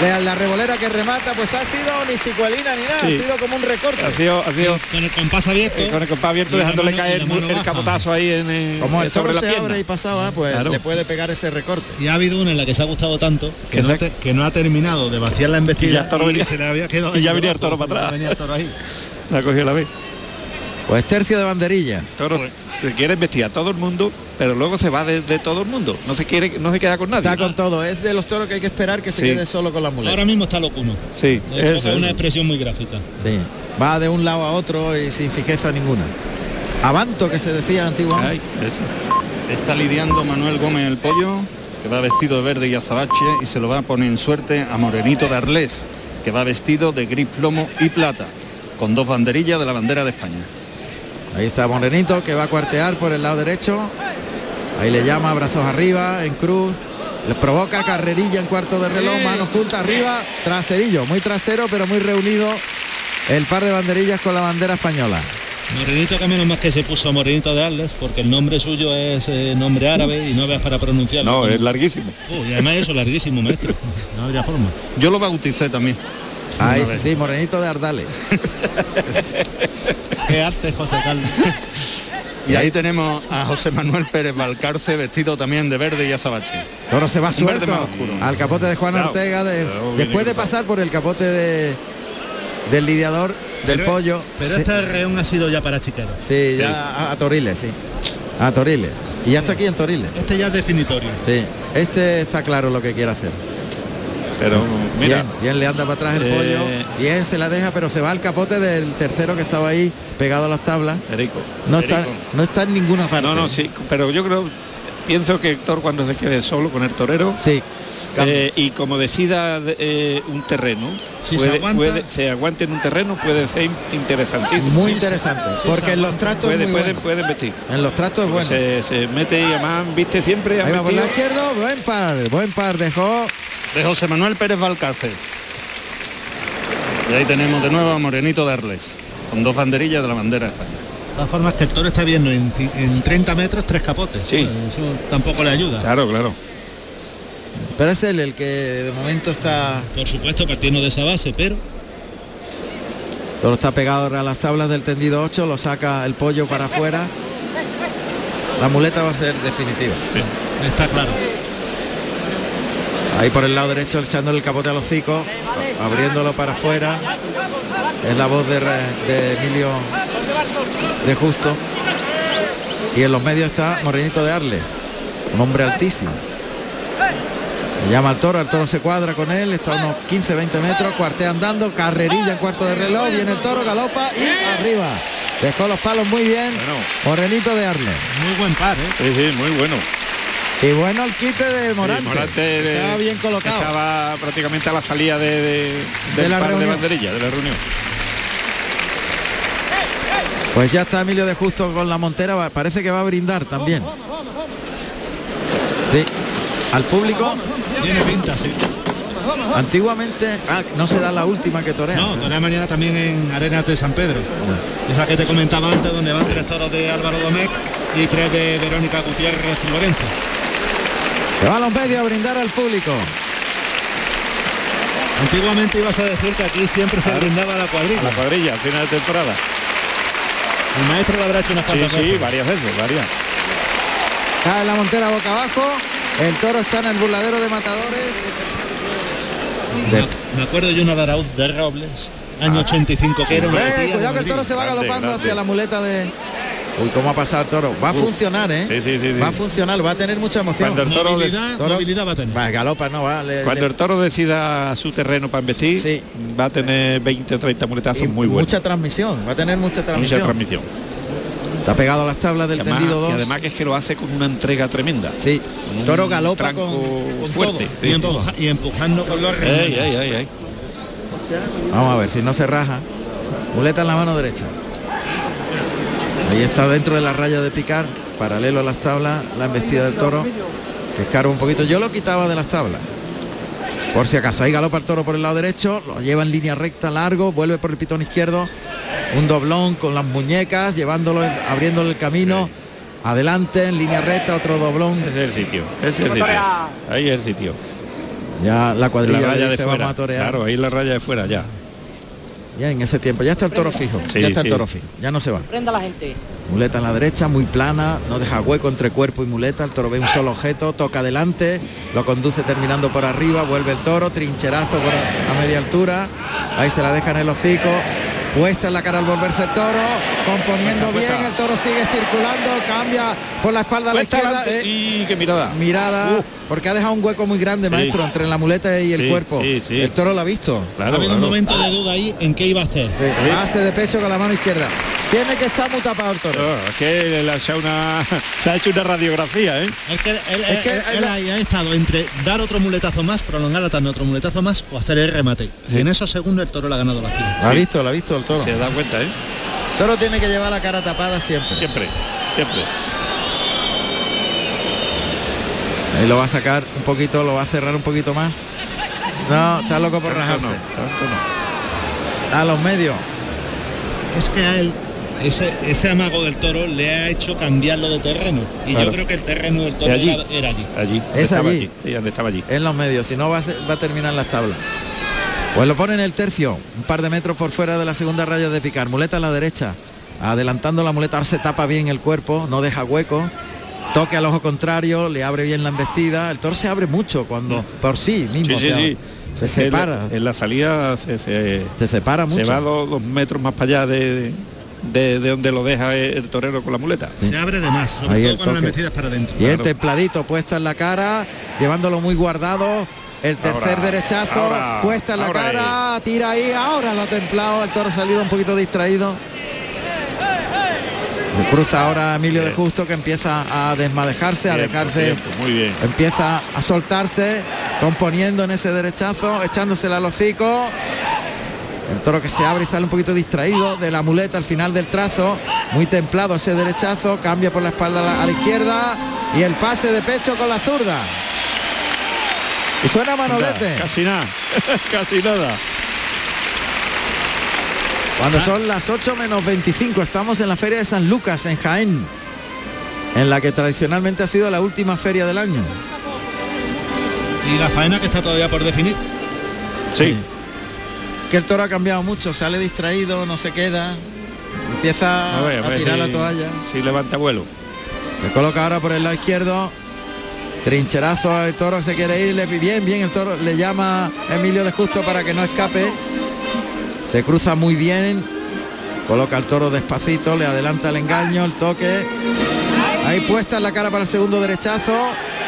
la revolera que remata, pues ha sido ni chicuelina ni nada, ha sido como un recorte. Ha sido, ha sido con el compás abierto. con el compás abierto, dejándole caer el capotazo ahí en el, Como el toro se abre y pasaba, pues le puede pegar ese recorte. Y ha habido una en la que se ha gustado tanto que, no, que no, ha terminado de vaciar la embestida y, ya, se le había quedado y ya venía el toro para atrás. Venía el toro ahí. La cogió la vez. Pues tercio de banderilla. Toro que quiere vestir a todo el mundo, pero luego se va de, de todo el mundo. No se quiere, no se queda con nadie. Está con todo. Es de los toros que hay que esperar que se Sí. quede solo con la muleta. Ahora mismo está locuno. Sí, es una expresión muy gráfica. Sí. Va de un lado a otro y sin fijeza ninguna. Avanto que se decía antiguamente. Ay, eso. Está lidiando Manuel Gómez el pollo, que va vestido de verde y azabache, y se lo va a poner en suerte a Morenito de Arlés, que va vestido de gris plomo y plata, con dos banderillas de la bandera de España. Ahí está Morenito que va a cuartear por el lado derecho. Ahí le llama brazos arriba, en cruz. Le provoca carrerilla en cuarto de reloj, manos juntas arriba, traserillo, muy trasero pero muy reunido el par de banderillas con la bandera española. Morenito que menos más que se puso Morenito de Arles, porque el nombre suyo es eh, nombre árabe y no veas para pronunciarlo. No, es larguísimo. Oh, y además eso, larguísimo, maestro. No habría forma. Yo lo bauticé también. Vez. sí, Morenito de Ardales. Qué arte, José Carlos. Y ahí tenemos a José Manuel Pérez Valcarce vestido también de verde y azabache. Toro se va suelto más oscuro. al capote de Juan Claro, Ortega de- claro, después de pasar por el capote de del lidiador del Pero- pollo. Pero este reón ha sido ya para chiquero. sí, ya a, a Toriles, sí. A Toriles. Y ya está aquí en Toriles. Este ya es definitorio. Sí. Este está claro lo que quiere hacer. Pero mira, bien, bien le anda para atrás el Eh, pollo. Bien se la deja, pero se va al capote del tercero que estaba ahí pegado a las tablas. Perico. No está, no está en ninguna parte. No, no, sí, pero yo creo, pienso que Héctor cuando se quede solo con el torero Sí. eh, y como decida de- eh, un terreno, Si se puede, aguanta- puede- se aguante en un terreno, puede ser interesantísimo. Muy interesante. sí, porque en los tratos Puede, muy pueden, bueno. pueden vestir. En los tratos bueno. Se, se mete y además viste siempre. ha Ahí va por la izquierda, buen par, buen par, dejó. De José Manuel Pérez Valcarce. Y ahí tenemos de nuevo a Morenito de Arles, con dos banderillas de la bandera de España. De todas formas que el toro está viendo en, en 30 metros tres capotes. Sí. Eso tampoco le ayuda. Claro, claro. Pero es él el que de momento está. Por supuesto, partiendo de esa base, pero Todo está pegado a las tablas del tendido 8, lo saca el pollo para afuera. La muleta va a ser definitiva. está claro. Ahí por el lado derecho echándole el capote al hocico, abriéndolo para afuera. Es la voz de, Emilio de Justo. Y en los medios está Morenito de Arles, un hombre altísimo. Le llama al toro, el toro se cuadra con él, está a unos 15-20 metros, cuartea andando, carrerilla en cuarto de reloj, viene el toro, galopa y arriba. Dejó los palos muy bien. Morenito de Arles. Muy buen par, ¿eh? Sí, sí, muy bueno. Y bueno el quite de Morante. Sí, Morante de- Estaba bien colocado. Estaba prácticamente a la salida de, de, De del la reunión. de banderilla, de la reunión. Pues ya está Emilio de Justo con la montera, parece que va a brindar también. Sí, al público. Tiene pinta, sí. Antiguamente, ah, no será la última que torea. No, torea mañana también en Arenas de San Pedro. Esa que te comentaba antes, donde van tres toros de Álvaro Domecq y tres de Verónica Gutiérrez Lorenzo. Se va a los medios a brindar al público. Antiguamente ibas a decir que aquí siempre se brindaba la A cuadrilla. la cuadrilla, al final de temporada. El maestro lo habrá hecho unas Sí, cuantas sí, veces. varias veces, varias. Cae la montera boca abajo. El toro está en el burladero de matadores. De- Me- acuerdo yo una de Arauz de Robles, año 85, que era una Eh, cuidado que el toro se va Grande, galopando grande. hacia la muleta de. Uy, cómo ha pasado el toro. Va a funcionar, ¿eh? Sí, sí, sí, sí. Va a funcionar, va a tener mucha emoción. Cuando el toro des- movilidad, Toro- movilidad va a tener. Va, galopa, no va. le- Cuando le- el toro decida su terreno para investir, Sí. va a tener 20 o 30 muletazos y muy buenos. Mucha transmisión, va a tener mucha Mucha transmisión. transmisión. Está pegado a las tablas del además, tendido 2. y además que es que lo hace con una entrega tremenda. Sí, un toro galopa con, con fuerte. todo. Sí, y, sí. empuja- y empujando con los ey, ey, ey. Vamos a ver si no se raja. Muleta en la mano derecha. Ahí está dentro de la raya de picar, paralelo a las tablas, la embestida del toro, que escarba un poquito. Yo lo quitaba de las tablas. Por si acaso, ahí galopa el toro por el lado derecho, lo lleva en línea recta largo, vuelve por el pitón izquierdo, un doblón con las muñecas, llevándolo, abriéndole el camino, adelante, en línea recta, otro doblón. Ese es el sitio. Ese es el sitio. Ahí es el sitio. Ya la La cuadrilla raya de dice, fuera. vamos a torear. Claro, ahí la raya de fuera ya. Ya en ese tiempo, ya está el toro fijo, Sí, ya está el toro fijo, ya no se va. Prenda la gente. Muleta en la derecha, muy plana, no deja hueco entre cuerpo y muleta, el toro ve un solo objeto, toca adelante, lo conduce terminando por arriba, vuelve el toro, trincherazo por a media altura, ahí se la deja en el hocico, puesta en la cara al volverse el toro, componiendo bien, el toro sigue circulando, cambia por la espalda a la Cuesta izquierda. eh, Y qué mirada. mirada, Uh. porque ha dejado un hueco muy grande, Sí. maestro, entre la muleta y el Sí, cuerpo. sí, sí. El toro lo ha visto. ha Claro, habido un momento de duda ahí en qué iba a hacer. Sí, Base de pecho con la mano izquierda. Tiene que estar muy tapado el toro. Oh, es que le ha hecho una, se ha hecho una radiografía, ¿eh? Es que él, Es que él- él- él ahí ha estado entre dar otro muletazo más, prolongar la tanda otro muletazo más o hacer el remate. Y en esos segundos el toro le ha ganado la. Lo ha visto, lo ha visto el toro. Se dado cuenta, ¿eh? El toro tiene que llevar la cara tapada siempre. Siempre, siempre. Ahí lo va a sacar un poquito, lo va a cerrar un poquito más. No, está loco por Tanto rajarse. no, tanto no. A los medios. Es que a él ese, ese amago del toro le ha hecho cambiarlo de terreno. Y Claro. yo creo que el terreno del toro allí. era, era allí. Allí. donde Es estaba allí. Sí, donde estaba allí. En los medios, si no va a, ser- va a terminar las tablas. Pues lo pone en el tercio, un par de metros por fuera de la segunda raya de picar. Muleta a la derecha, adelantando la muleta, ahora se tapa bien el cuerpo, no deja hueco. Toque al ojo contrario, le abre bien la embestida. El toro se abre mucho cuando por sí mismo Mm. Sí, sí, se, sí. se Es que en la- separa. En la salida se, se, Se separa se mucho. va dos, dos metros más para allá de, de, de donde lo deja el torero con la muleta. Se abre de más, sobre Ahí todo el cuando la toque. metidas para adentro. Y el templadito puesta en la cara, llevándolo muy guardado. El tercer Ahora, derechazo, ahora, puesta en la cara, tira ahí, ahora lo ha templado, el toro ha salido un poquito distraído. Se cruza ahora Emilio de. Justo que empieza a desmadejarse, a dejarse, muy bien. empieza a soltarse, componiendo en ese derechazo, echándosela al hocico. El toro que se abre y sale un poquito distraído de la muleta al final del trazo. Muy templado ese derechazo. Cambia por la espalda a la, a la izquierda. Y el pase de pecho con la zurda. Y suena Manolete. Casi nada, casi nada. Cuando son las 8 menos 25. Estamos en la feria de San Lucas, en Jaén. En la que tradicionalmente ha sido la última feria del año. Y la faena que está todavía por definir. Sí, Que el toro ha cambiado mucho. Sale distraído, no se queda. Empieza a ver, a, a ver tirar si- la toalla. Si levanta vuelo. Se coloca ahora por el lado izquierdo. Trincherazo, el toro se quiere ir, le bien, bien, el toro le llama Emilio de Justo para que no escape. Se cruza muy bien. Coloca el toro despacito, le adelanta el engaño, el toque. Ahí puesta en la cara para el segundo derechazo.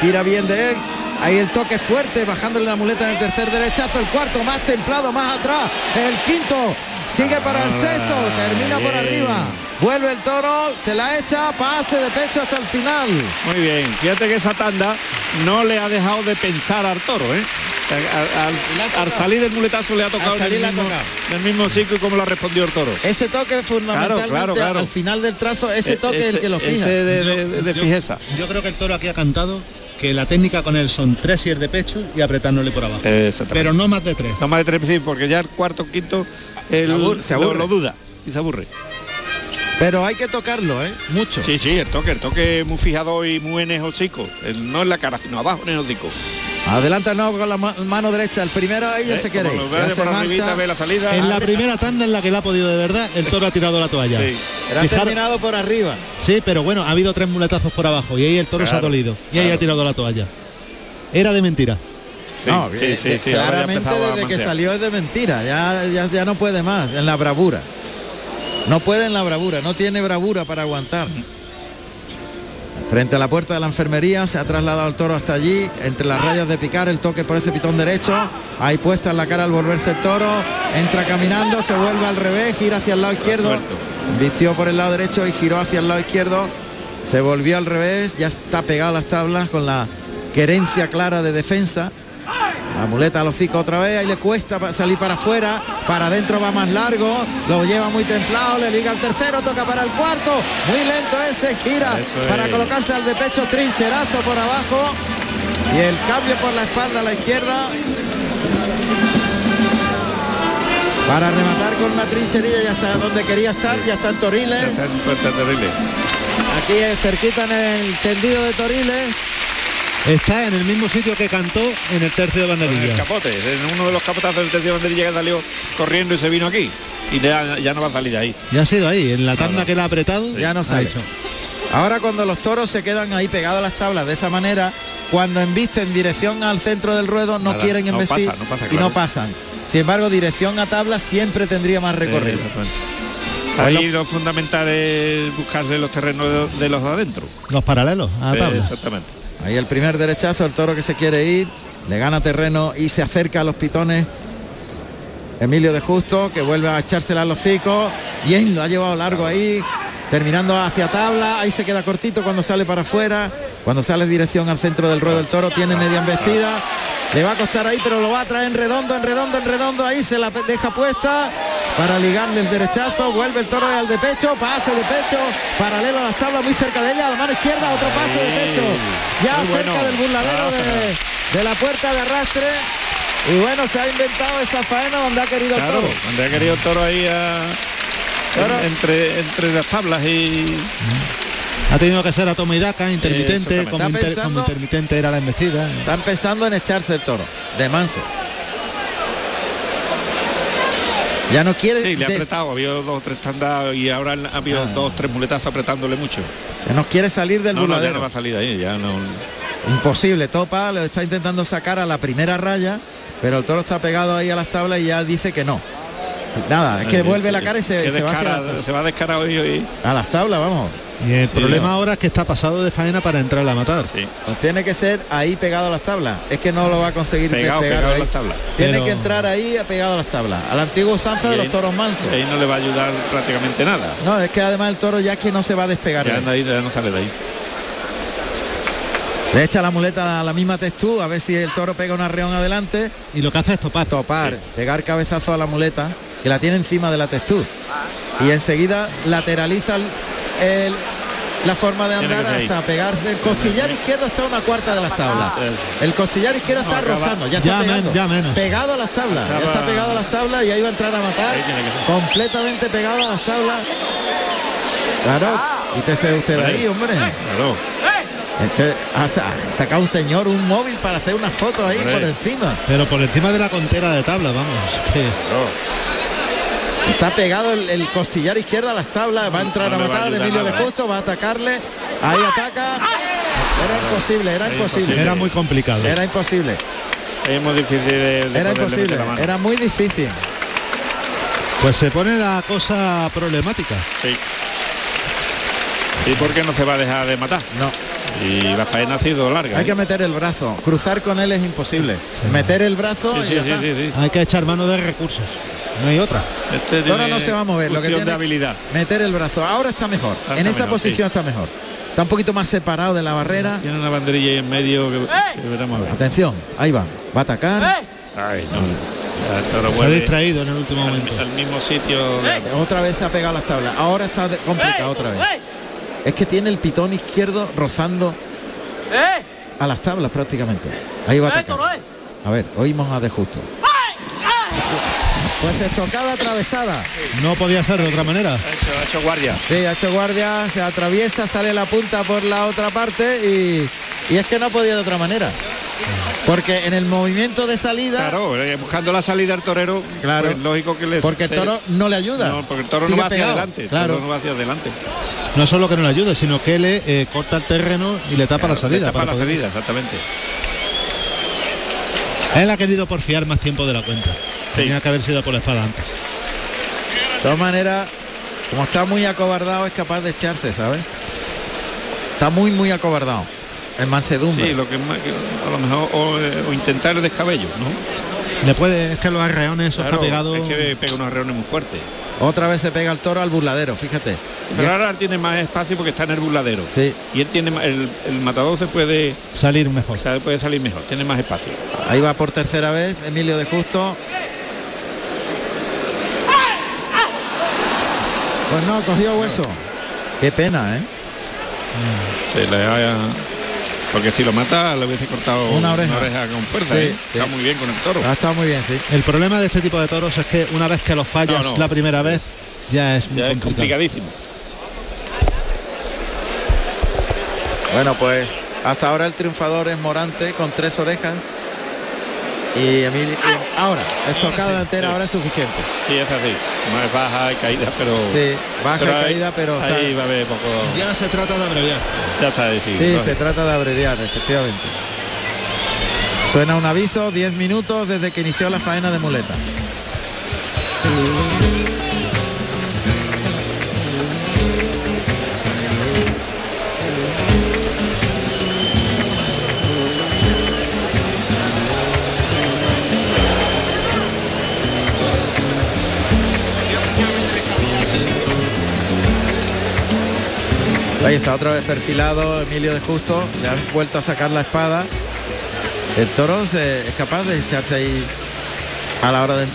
Tira bien de él. Ahí el toque fuerte, bajándole la muleta en el tercer derechazo. El cuarto más templado, más atrás. El quinto sigue para el sexto. Termina por arriba. Vuelve el toro, se la echa, pase de pecho hasta el final. Muy bien. Fíjate que esa tanda no le ha dejado de pensar al toro, ¿eh? Al, al- al salir el muletazo le ha tocado Al salir en el mismo, en el mismo sitio como lo ha respondido el toro. Ese toque fundamentalmente claro, claro. al final del trazo, ese E- toque es el que lo ese fija. de, de- de Yo- fijeza. Yo creo que el toro aquí ha cantado que la técnica con él son tres siers de pecho y apretándole por abajo. Pero no más de tres. No más de tres, sí, porque ya el cuarto, quinto, el, Se aburre- se aburre. Lo, lo duda y se aburre. Pero hay que tocarlo, ¿eh? Mucho. Sí, sí, el toque, el toque muy fijado y muy en el hocico. El- no en la cara, sino abajo en el hocico. Adelanta el nuevo con la ma- mano derecha. El primero ahí ya ¿Eh? se quiere Ya se arribita, ve la salida. En la primera tanda en la que la ha podido de verdad, el toro ha tirado la toalla. Sí. Pero ha Fijar- terminado por arriba. Sí, pero bueno, ha habido tres muletazos por abajo y ahí el toro se ha dolido. Y ahí ha tirado la toalla. Era de mentira. Sí, no, sí, sí, sí, claramente desde que salió es de mentira. Ya, ya, ya no puede más en la bravura. No puede en la bravura, no tiene bravura para aguantar. Frente a la puerta de la enfermería se ha trasladado el toro hasta allí, entre las rayas de picar, el toque por ese pitón derecho, ahí puesta en la cara al volverse el toro, entra caminando, se vuelve al revés, gira hacia el lado izquierdo, vistió por el lado derecho y giró hacia el lado izquierdo, se volvió al revés, ya está pegado a las tablas con la querencia clara de defensa. La muleta al hocico otra vez, ahí le cuesta salir para afuera, para adentro va más largo, lo lleva muy templado, le liga al tercero, toca para el cuarto, muy lento ese, gira Eso para es. colocarse al de pecho, trincherazo por abajo y el cambio por la espalda a la izquierda. Para rematar con una trincherilla ya está donde quería estar, ya está en Toriles, Está en terrible. aquí cerquita en el tendido de Toriles. Está en el mismo sitio que cantó en el tercio de En el banderilla. capote, en uno de los capotazos del tercio de banderilla que salió corriendo y se vino aquí. Y ya, ya no va a salir de ahí. Ya ha sido ahí, en la tanda que le ha apretado. ya no ha sale. hecho. Ahora cuando los toros se quedan ahí pegados a las tablas de esa manera, cuando embisten en dirección al centro del ruedo no Nada, quieren no embestir pasa, no pasa, y no pasan. Sin embargo, dirección a tabla siempre tendría más recorrido. Exactamente. Bueno. Ahí lo fundamental es buscarse los terrenos de, de los de adentro. Los paralelos a la Eh, tabla. Exactamente. Ahí el primer derechazo, el toro que se quiere ir, le gana terreno y se acerca a los pitones. Emilio de Justo, que vuelve a echársela a los cicos. Bien, lo ha llevado largo ahí, terminando hacia tabla. Ahí se queda cortito cuando sale para afuera. Cuando sale dirección al centro del ruedo del toro, tiene media embestida. Le va a costar ahí, pero lo va a traer en redondo, en redondo, en redondo. Ahí se la deja puesta para ligarle el derechazo. Vuelve el toro al de pecho, pase de pecho, paralelo a las tablas, muy cerca de ella. A la mano izquierda, otro pase de pecho. Ya Muy cerca bueno. del burladero de, de la puerta de arrastre. Y bueno, se ha inventado esa faena donde ha querido el toro. donde ha querido el toro ahí a- en- entre, entre las tablas y Ha tenido que ser a toma y daca, intermitente, Exactamente. como, Está inter- pensando- como intermitente era la embestida. Está empezando en echarse el toro, de manso. Ya no quiere sí, le ha apretado, había dos o tres tandas y ahora ha habido Ah. dos tres muletazos apretándole mucho. ya no quiere salir del No, no, ya burladero. no va a salir de ahí, ya no. Imposible, Topa lo está intentando sacar a la primera raya, pero el toro está pegado ahí a las tablas y ya dice que no. Nada, es que Eh, vuelve la cara y se, se va la- se va descarado y, y- a las tablas, vamos. Y el problema no. ahora es que está pasado de faena para entrar a matar. sí, Pues tiene que ser ahí pegado a las tablas. Es que no lo va a conseguir pegado, despegar pegado a ahí. las tablas. Tiene Pero- que entrar ahí pegado a las tablas. A la antigua usanza de los toros mansos. Ahí no le va a ayudar prácticamente nada. No, es que además el toro ya es que no se va a despegar. de Ya anda ahí, ya no sale de ahí. Le echa la muleta a la misma textura, a ver si el toro pega un arreón adelante. Y lo que hace es topar. Topar, pegar cabezazo a la muleta, que la tiene encima de la textura. Y enseguida lateraliza el- el- la forma de andar hasta pegarse. El costillar izquierdo está a una cuarta de las tablas. El costillar izquierdo está acaba- rozando, ya ya está men- pegando. ya menos. Pegado a las tablas, ya está pegado a las tablas y ahí va a entrar a matar. Completamente pegado a las tablas. Claro, quítese usted de ahí, hombre. Claro. Es que ha sa- ha sacado un señor un móvil para hacer una foto ahí por encima. Pero por encima de la contera de tabla, vamos. que claro. Está pegado el, el costillar izquierdo a las tablas, va a entrar No a a matar ayudar Emilio de nada, ¿eh? Justo, va a atacarle, ahí ataca. Era imposible, era Era imposible. imposible. Era muy complicado. Era imposible, Es muy difícil de, de era imposible, era muy difícil. Pues se pone la cosa problemática. Sí. Sí, porque no se va a dejar de matar. No, Y la faena ha sido larga. hay ¿eh? que meter el brazo, cruzar con él es imposible. Meter el brazo Sí, y sí, ya sí, está. sí, sí. Hay que echar mano de recursos. No hay otra. Este Ahora no se va a mover, lo que tiene de habilidad. meter el brazo. Ahora está mejor. Está en esa mejor, posición está mejor. Está un poquito más separado de la barrera. Tiene una banderilla ahí en medio que, que veremos a ver. Atención, ahí va. Va a atacar. Ay, no. Toro Se ha distraído en el último al, momento. al mismo sitio. Otra vez se ha pegado las tablas. Ahora está de- complicado otra vez. Es que tiene el pitón izquierdo rozando a las tablas prácticamente. Ahí va a atacar. A ver, oímos a De Justo. Pues estocada atravesada. No podía ser de otra manera. Ha hecho, ha hecho guardia. Sí, ha hecho guardia, se atraviesa, sale la punta por la otra parte y, y es que no podía de otra manera. Porque en el movimiento de salida, Claro, eh, buscando la salida del torero, Claro. pues lógico que le porque el se- toro no le ayuda. No, porque el toro no va hacia adelante. el Claro. toro no va hacia adelante. No solo que no le ayude, sino que le eh, corta el terreno y le tapa la salida. le tapa para la poder- salida, exactamente. Él ha querido porfiar más tiempo de la cuenta. Sí. Tenía que haber sido por la espada antes. De todas maneras, como está muy acobardado, es capaz de echarse, ¿sabes? Está muy, muy acobardado. En mansedumbre. Sí, lo que es más- que a lo mejor o, eh, o intentar el descabello, ¿no? Le puede, es que los arreones, eso Claro, está pegado. Es que pega unos arreones muy fuertes. Otra vez se pega el toro al burladero, fíjate. Pero ahora tiene más espacio porque está en el burladero. Sí, Y él tiene el, el matador se puede, salir mejor. se puede salir mejor, tiene más espacio. ahí va por tercera vez Emilio de Justo. Pues no, cogió hueso. Qué pena, ¿eh? Se le ha- porque si lo mata le hubiese cortado Una oreja. con fuerza. Sí, ¿eh? sí. Está muy bien con el toro. Ha estado muy bien, sí. El problema de este tipo de toros es que una vez que los fallas No, no. la primera vez, ya es muy Ya es complicadísimo. Bueno, pues hasta ahora el triunfador es Morante con tres orejas. Y Emilio. y ahora, estocada sí, entera sí. ahora es suficiente. Sí, es así. No es baja, hay caída, pero. Sí, baja pero y caída, pero está- Ahí va a haber poco. Ya se trata de abreviar. Ya está difícil. Sí, se trata de abreviar, efectivamente. Suena un aviso, 10 minutos desde que inició la faena de muleta. Ahí está otra vez perfilado Emilio de Justo, le han vuelto a sacar la espada. El toro es capaz de echarse ahí a la hora de